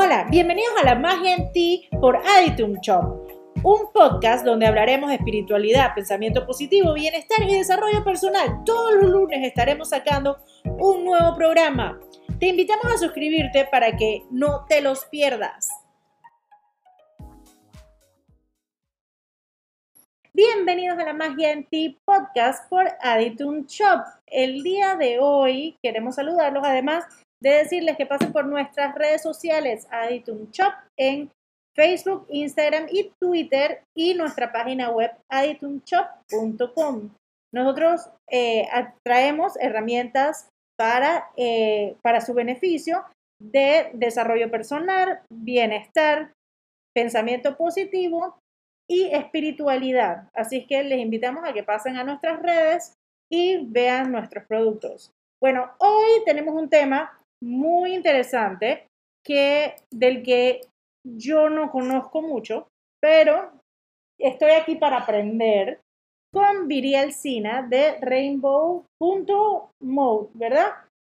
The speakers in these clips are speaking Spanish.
Hola, bienvenidos a La Magia en Ti por Aditum Shop, un podcast donde hablaremos de espiritualidad, pensamiento positivo, bienestar y desarrollo personal. Todos los lunes estaremos sacando un nuevo programa. Te invitamos a suscribirte para que no te los pierdas. Bienvenidos a la Magia en Ti podcast por Aditum Shop. El día de hoy queremos saludarlos, además de decirles que pasen por nuestras redes sociales Aditum Shop en Facebook, Instagram y Twitter y nuestra página web aditumshop.com. Nosotros eh, traemos herramientas para, eh, para su beneficio de desarrollo personal, bienestar, pensamiento positivo y espiritualidad. Así que les invitamos a que pasen a nuestras redes y vean nuestros productos. Bueno, hoy tenemos un tema muy interesante que del que yo no conozco mucho, pero estoy aquí para aprender con Viri Alcina de rainbow.mode, ¿verdad?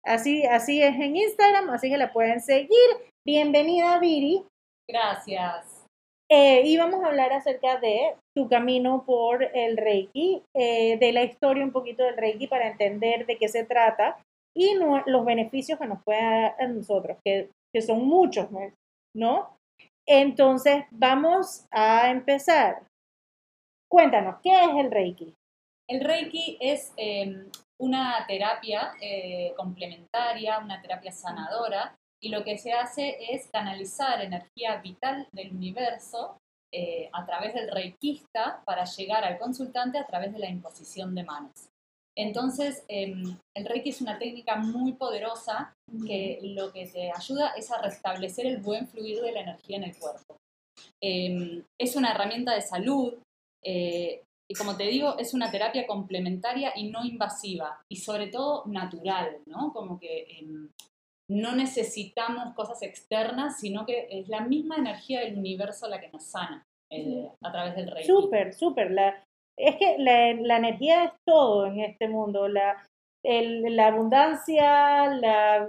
Así, así es en Instagram, así que la pueden seguir. Bienvenida, Viri. Gracias. Eh, y vamos a hablar acerca de tu camino por el Reiki, eh, de la historia un poquito del Reiki para entender de qué se trata y los beneficios que nos puede dar a nosotros, que, que son muchos, ¿no? Entonces, vamos a empezar. Cuéntanos, ¿qué es el Reiki? El Reiki es em, una terapia eh, complementaria, una terapia sanadora y lo que se hace es canalizar energía vital del universo eh, a través del reikista para llegar al consultante a través de la imposición de manos. Entonces, em, el reiki es una técnica muy poderosa que lo que te ayuda es a restablecer el buen fluir de la energía en el cuerpo. Em, es una herramienta de salud eh, y como te digo, es una terapia complementaria y no invasiva y sobre todo natural, ¿no? Como que em, no necesitamos cosas externas, sino que es la misma energía del universo la que nos sana eh, a través del reiki. Súper, súper. Es que la, energía es todo en este mundo. La, la abundancia,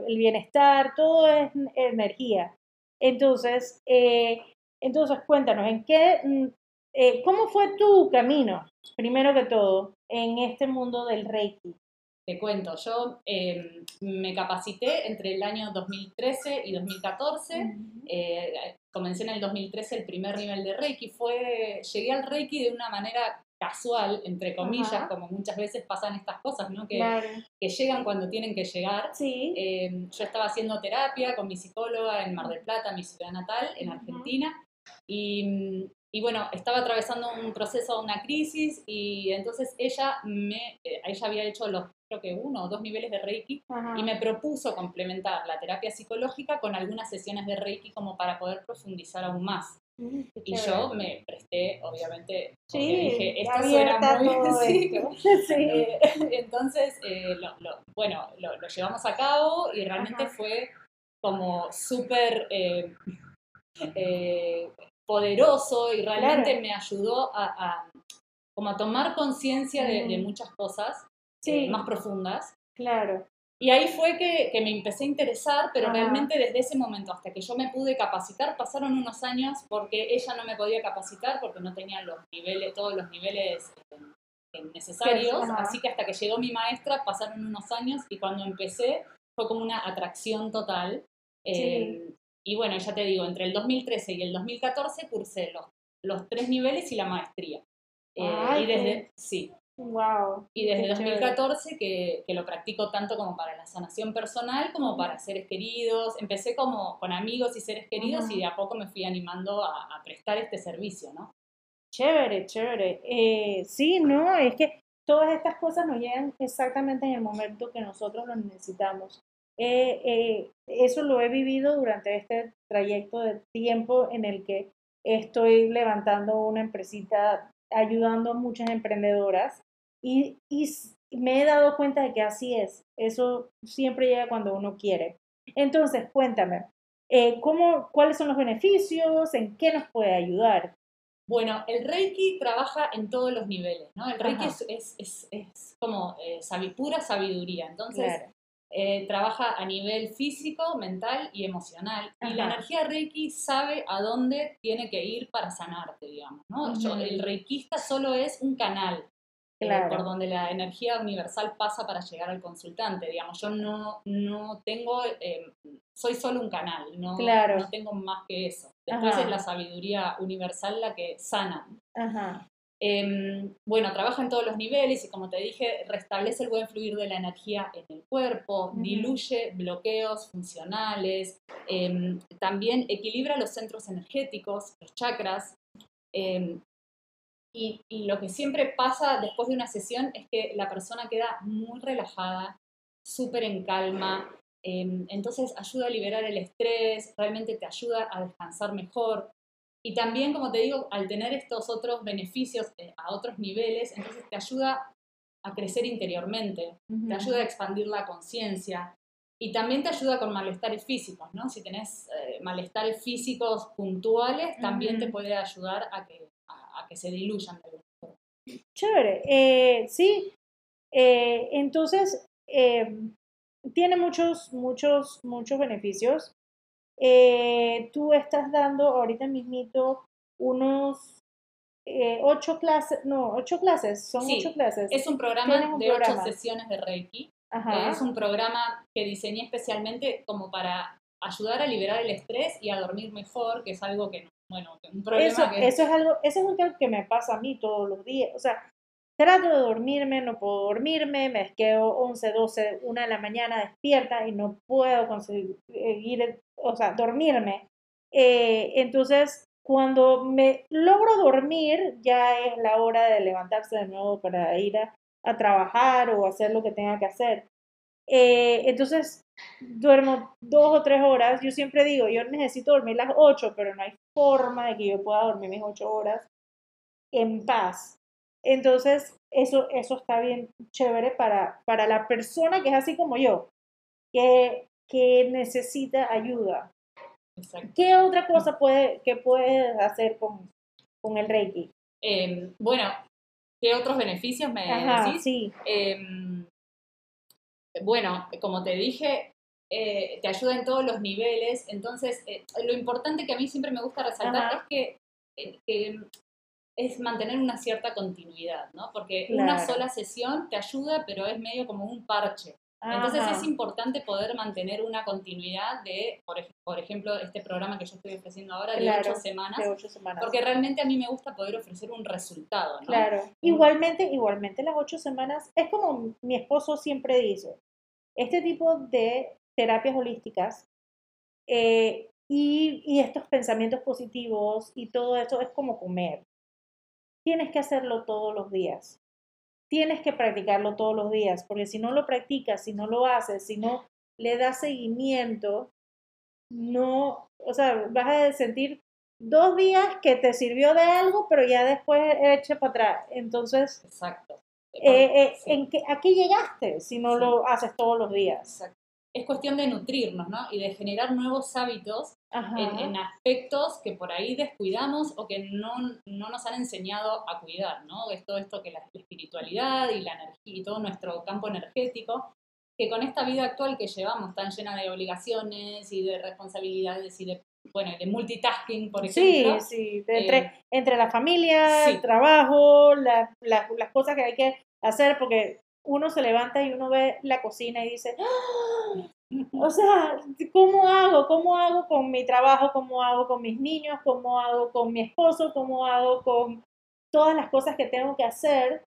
el bienestar, todo es energía. Entonces, eh, entonces cuéntanos, ¿en qué, mm, eh, ¿cómo fue tu camino, primero que todo, en este mundo del Reiki? Te cuento, yo em, me capacité entre el año 2013 y 2014. Eh, comencé en el 2013 el primer nivel de Reiki. Fue, llegué al Reiki de una manera casual, entre comillas, como muchas veces pasan estas cosas, ¿no? Que, que llegan cuando tienen que llegar. Sí. Em, yo estaba haciendo terapia con mi psicóloga en Mar del Plata, mi ciudad natal, en Argentina, y, y, bueno, estaba atravesando un proceso, una crisis, y entonces ella me, eh, ella había hecho los creo que uno o dos niveles de Reiki, y me propuso complementar la terapia psicológica con algunas sesiones de Reiki como para poder profundizar aún más. Mm, y yo me presté, obviamente, porque dije, esto suena muy... Sí. Eh, entonces, eh, bueno, lo, llevamos a cabo y realmente fue como súper eh, poderoso y realmente me ayudó a, como a tomar conciencia de, de, muchas cosas sí. más profundas. Claro. Y ahí fue que, que me empecé a interesar, pero realmente desde ese momento hasta que yo me pude capacitar, pasaron unos años porque ella no me podía capacitar porque no tenía los niveles, todos los niveles eh, necesarios. así que hasta que llegó mi maestra pasaron unos años y cuando empecé fue como una atracción total. Eh, y bueno, ya te digo, entre el 2013 y el 2014 cursé los, los tres niveles y la maestría. Eh, y desde, sí, Wow. Y desde 2014 que, que, lo practico tanto como para la sanación personal como para seres queridos. Empecé como con amigos y seres queridos y de a poco me fui animando a, prestar este servicio, ¿no? Chévere, chévere. Eh, sí, no, es que todas estas cosas nos llegan exactamente en el momento que nosotros lo necesitamos. Eh, eh, eso lo he vivido durante este trayecto de tiempo en el que estoy levantando una empresita ayudando a muchas emprendedoras y, me he dado cuenta de que así es. Eso siempre llega cuando uno quiere. Entonces, cuéntame, eh, ¿cómo, ¿cuáles son los beneficios? ¿En qué nos puede ayudar? Bueno, el Reiki trabaja en todos los niveles, ¿no? El Reiki es, es, es, como eh, pura sabiduría. Entonces, eh, trabaja a nivel físico, mental y emocional. Y la energía Reiki sabe a dónde tiene que ir para sanarte, digamos. ¿no? Yo- el reikista solo es un canal eh, por donde la energía universal pasa para llegar al consultante. Digamos, yo no, no tengo, eh, soy solo un canal, no, Claro. no tengo más que eso. Después Ajá. es la sabiduría universal la que sana. Ajá. Em, bueno, trabaja en todos los niveles y como te dije, restablece el buen fluir de la energía en el cuerpo, diluye bloqueos funcionales, em, también equilibra los centros energéticos, los chakras. em, y, y lo que siempre pasa después de una sesión es que la persona queda muy relajada, súper en calma, em, entonces ayuda a liberar el estrés, realmente te ayuda a descansar mejor. Y también, como te digo, al tener estos otros beneficios eh, a otros niveles, entonces te ayuda a crecer interiormente, te ayuda a expandir la conciencia y también te ayuda con malestares físicos, ¿no? Si tenés eh, malestares físicos puntuales, también te Ujú. puede ayudar a que, a, que se diluyan de alguna forma. Chévere. Eh, sí. Eh, entonces, eh, tiene muchos, muchos, muchos beneficios. Eh, tú estás dando ahorita mismito unos eh, ocho clases, no, ocho clases, son Sí, ocho clases. Es un programa un de programa. ocho sesiones de Reiki. Ajá. Es un programa que diseñé especialmente como para ayudar a liberar el estrés y a dormir mejor, que es algo que, no- bueno, un problema Eso, que eso es algo, eso es algo que me pasa a mí todos los días. O sea, trato de dormirme, no puedo dormirme, me quedo 11, 12, 1 de la mañana despierta y no puedo conseguir, o sea, dormirme. Eh, entonces, cuando me logro dormir, ya es la hora de levantarse de nuevo para ir a, a trabajar o hacer lo que tenga que hacer. Eh, entonces, duermo dos o tres horas. Yo siempre digo, yo necesito dormir las ocho, pero no hay forma de que yo pueda dormir mis ocho horas en paz. Entonces, eso, eso está bien chévere para, para la persona que es así como yo, que, que necesita ayuda. Exacto. ¿Qué otra cosa puede, que puedes hacer con, con el Reiki? Eh, bueno, ¿qué otros beneficios me Ajá, decís? sí. Eh, bueno, como te dije, eh, te ayuda en todos los niveles. Entonces, eh, lo importante que a mí siempre me gusta resaltar Ajá. es que, eh, que es mantener una cierta continuidad, ¿no? Porque una Claro. sola sesión te ayuda, pero es medio como un parche. Entonces Ajá. es importante poder mantener una continuidad de, por, ej- por ejemplo, este programa que yo estoy ofreciendo ahora de Claro, ocho semanas, de ocho semanas. porque realmente a mí me gusta poder ofrecer un resultado, ¿no? Claro. Igualmente, igualmente las ocho semanas, es como mi esposo siempre dice, este tipo de terapias holísticas eh, y, y estos pensamientos positivos y todo esto es como comer. Tienes que hacerlo todos los días. Tienes que practicarlo todos los días, porque si no lo practicas, si no lo haces, si no le das seguimiento, no, o sea, vas a sentir dos días que te sirvió de algo, pero ya después eche para atrás. Entonces, Exacto. eh, eh, Sí. ¿en qué, ¿a qué llegaste si no Sí. lo haces todos los días? Exacto. Es cuestión de nutrirnos, ¿no? Y de generar nuevos hábitos en, en aspectos que por ahí descuidamos o que no, no nos han enseñado a cuidar, ¿no? Es todo esto que la, la espiritualidad y la energía y todo nuestro campo energético, que con esta vida actual que llevamos tan llena de obligaciones y de responsabilidades y de, bueno, de multitasking, por Sí, ejemplo. sí, de entre, eh, entre la familia, sí. el trabajo, la- la- las cosas que hay que hacer, porque uno se levanta y uno ve la cocina y dice, ¡Ah! o sea, ¿cómo hago? ¿Cómo hago con mi trabajo? ¿Cómo hago con mis niños? ¿Cómo hago con mi esposo? ¿Cómo hago con todas las cosas que tengo que hacer?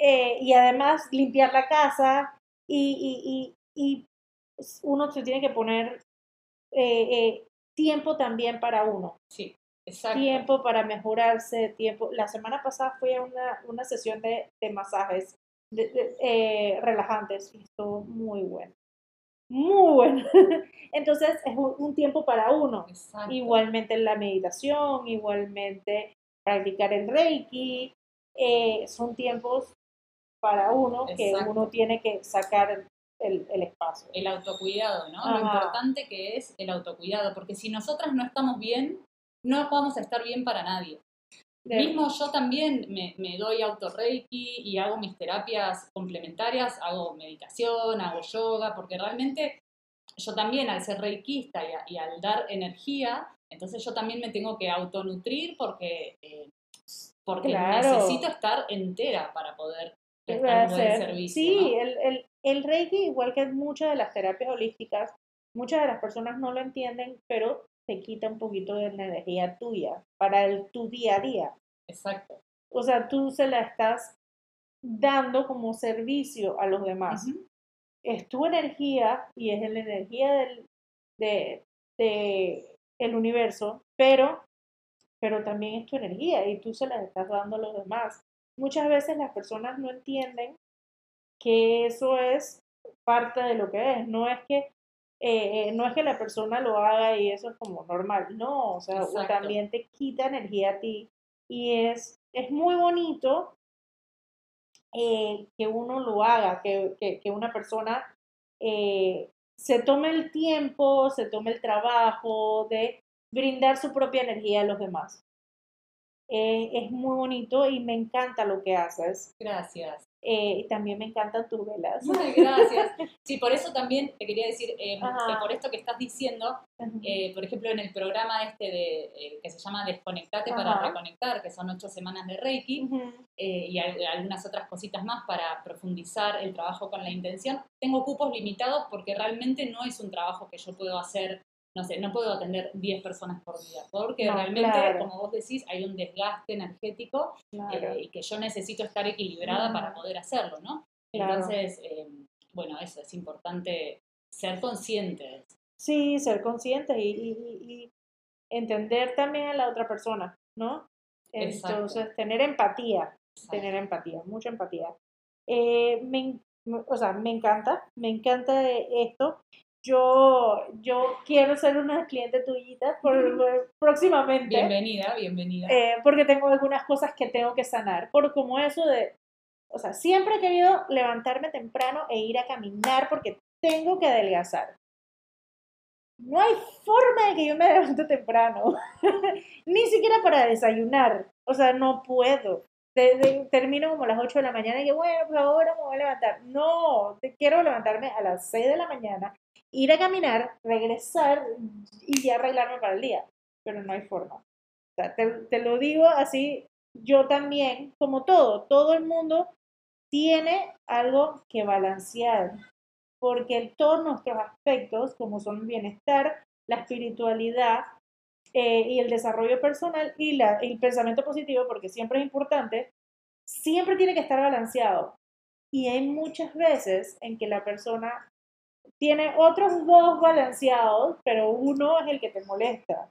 Eh, y además limpiar la casa y, y, y, y uno se tiene que poner eh, eh, tiempo también para uno Sí, exacto. tiempo para mejorarse, tiempo. La semana pasada fui a una, una sesión de, de masajes de- de- eh, relajantes y estuvo muy bueno. Muy bueno. Entonces es un, un tiempo para uno. Exacto. Igualmente la meditación, igualmente practicar el reiki. eh, son tiempos para uno que uno tiene que sacar el, el espacio. el autocuidado, ¿no? Ajá. Lo importante que es el autocuidado, porque si nosotras no estamos bien, no vamos a estar bien para nadie. De- Mismo yo también me, me doy autorreiki y hago mis terapias complementarias, hago meditación, hago yoga, porque realmente yo también al ser reikista y, a- y al dar energía, entonces yo también me tengo que autonutrir porque, eh, porque Claro. necesito estar entera para poder ¿Qué prestar un buen servicio. Sí, ¿no? el, el, el Reiki, igual que muchas de las terapias holísticas, muchas de las personas no lo entienden, pero te quita un poquito de la energía tuya para el, tu día a día. Exacto. O sea, tú se la estás dando como servicio a los demás. Es tu energía y es la energía del, de, de el universo, pero, pero también es tu energía y tú se la estás dando a los demás. Muchas veces las personas no entienden que eso es parte de lo que es, no es que eh, no es que la persona lo haga y eso es como normal, no, o sea, también te quita energía a ti y es, es muy bonito eh, que uno lo haga, que, que, que una persona eh, se tome el tiempo, se tome el trabajo de brindar su propia energía a los demás. Es muy bonito y me encanta lo que haces. Gracias. Eh, y también me encantan tus velas. Gracias. Sí, por eso también te quería decir, eh, que por esto que estás diciendo, eh, por ejemplo, en el programa este de, eh, que se llama Desconectate para. Reconectar, que son ocho semanas de Reiki, eh, y al- algunas otras cositas más para profundizar el trabajo con la intención, tengo cupos limitados porque realmente no es un trabajo que yo puedo hacer, no sé, no puedo atender 10 personas por día, porque No, realmente, claro. como vos decís, hay un desgaste energético Claro. eh, y que yo necesito estar equilibrada para poder hacerlo, ¿no? Claro. Entonces, eh, bueno, eso es importante ser conscientes. Sí, ser conscientes y, y- y- y entender también a la otra persona, ¿no? Exacto. Entonces, tener empatía, tener empatía, mucha empatía. Eh, me, o sea, me encanta, me encanta esto. Yo, yo quiero ser una cliente tuyita por, próximamente. Bienvenida, bienvenida. Eh, porque tengo algunas cosas que tengo que sanar, por como eso de, o sea, siempre he querido levantarme temprano e ir a caminar porque tengo que adelgazar. No hay forma de que yo me levante temprano, ni siquiera para desayunar, o sea, no puedo. De- de- termino como a las 8 de la mañana y que bueno, pues ahora me voy a levantar. No, te quiero levantarme a las 6 de la mañana, ir a caminar, regresar y ya arreglarme para el día, pero no hay forma. O sea, te, lo digo así, yo también, como todo, todo el mundo tiene algo que balancear, porque todos nuestros aspectos, como son el bienestar, la espiritualidad eh, y el desarrollo personal y el pensamiento positivo, porque siempre es importante, siempre tiene que estar balanceado. Y hay muchas veces en que la persona tiene otros dos balanceados, pero uno es el que te molesta.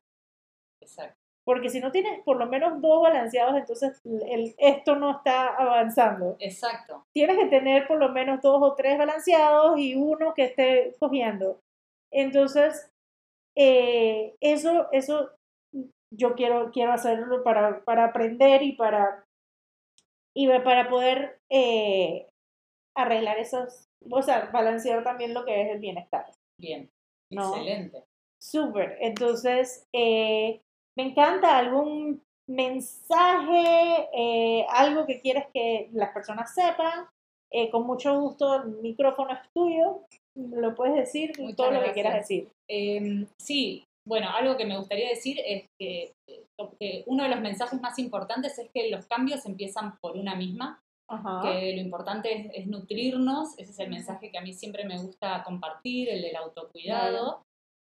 Exacto. Porque si no tienes por lo menos dos balanceados, entonces el, esto no está avanzando. Exacto. Tienes que tener por lo menos dos o tres balanceados y uno que esté cogiendo. Entonces, eh, eso, eso yo quiero, quiero hacerlo para, para aprender y para, y para poder eh, arreglar esos, o sea, balancear también lo que es el bienestar. Bien. No. Excelente. Súper. Entonces, eh, me encanta algún mensaje, eh, algo que quieres que las personas sepan. Eh, con mucho gusto, el micrófono es tuyo. Lo puedes decir Muchas todo lo que quieras decir. Eh, sí, bueno, algo que me gustaría decir es que, que uno de los mensajes más importantes es que los cambios empiezan por una misma, Ajá. que lo importante es, es nutrirnos, ese es el mensaje que a mí siempre me gusta compartir, el del autocuidado,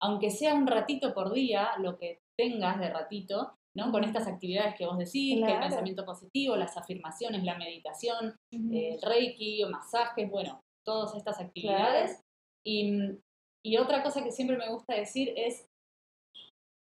aunque sea un ratito por día, lo que tengas de ratito, ¿no? Con estas actividades que vos decís, que el Claro. pensamiento positivo, las afirmaciones, la meditación, Ujú. eh, el reiki, masajes, bueno, todas estas actividades. Y, y otra cosa que siempre me gusta decir es,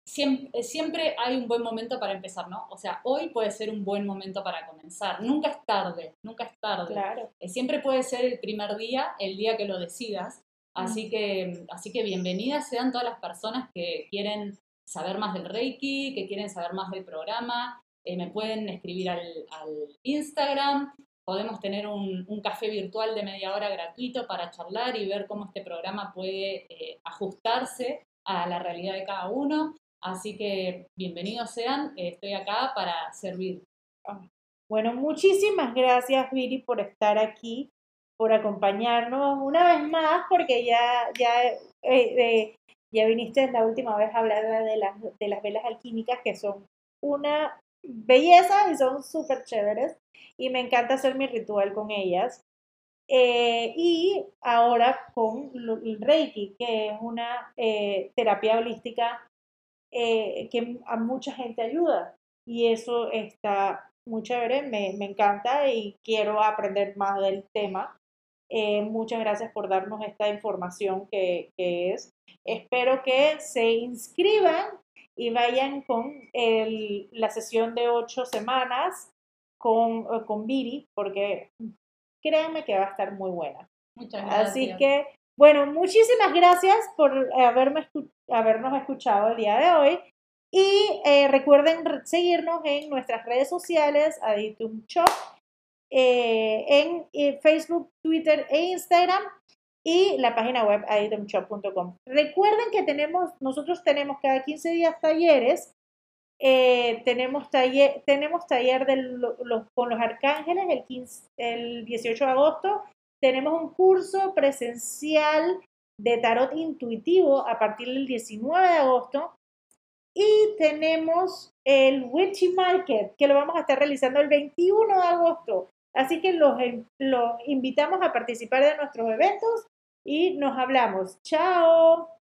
siempre, siempre hay un buen momento para empezar, ¿no? O sea, hoy puede ser un buen momento para comenzar. Nunca es tarde, nunca es tarde. Claro. Eh, Siempre puede ser el primer día, el día que lo decidas. Así que, así que bienvenidas sean todas las personas que quieren saber más del Reiki, que quieren saber más del programa. Eh, me pueden escribir al, al Instagram. Podemos tener un, un café virtual de media hora gratuito para charlar y ver cómo este programa puede eh, ajustarse a la realidad de cada uno. Así que bienvenidos sean, eh, estoy acá para servir. Ah, bueno, muchísimas gracias, Viri, por estar aquí, por acompañarnos una vez más, porque ya, ya, eh, ya viniste la última vez a hablar de las, de las velas alquímicas, que son una belleza y son súper chéveres. Y me encanta hacer mi ritual con ellas. Eh, y ahora con Reiki, que es una eh, terapia holística eh, que a mucha gente ayuda. Y eso está muy chévere, me, me encanta y quiero aprender más del tema. muchas gracias por darnos esta información que, que, es. Espero que se inscriban y vayan con el, la sesión de ocho semanas con, con Viri, porque créanme que va a estar muy buena. Muchas gracias. Así que, bueno, muchísimas gracias por haberme, habernos escuchado el día de hoy. Y eh, recuerden seguirnos en nuestras redes sociales, Aditum Shop, eh, en eh, Facebook, Twitter e Instagram y la página web aditumshop.com. Recuerden que tenemos, nosotros tenemos cada 15 días talleres eh, tenemos, taller, tenemos taller de con los arcángeles el, 15, el 18 de agosto. Tenemos un curso presencial de tarot intuitivo a partir del 19 de agosto. Y tenemos el Witchy Market, que lo vamos a estar realizando el 21 de agosto. Así que los, los invitamos a participar de nuestros eventos y nos hablamos. Chao.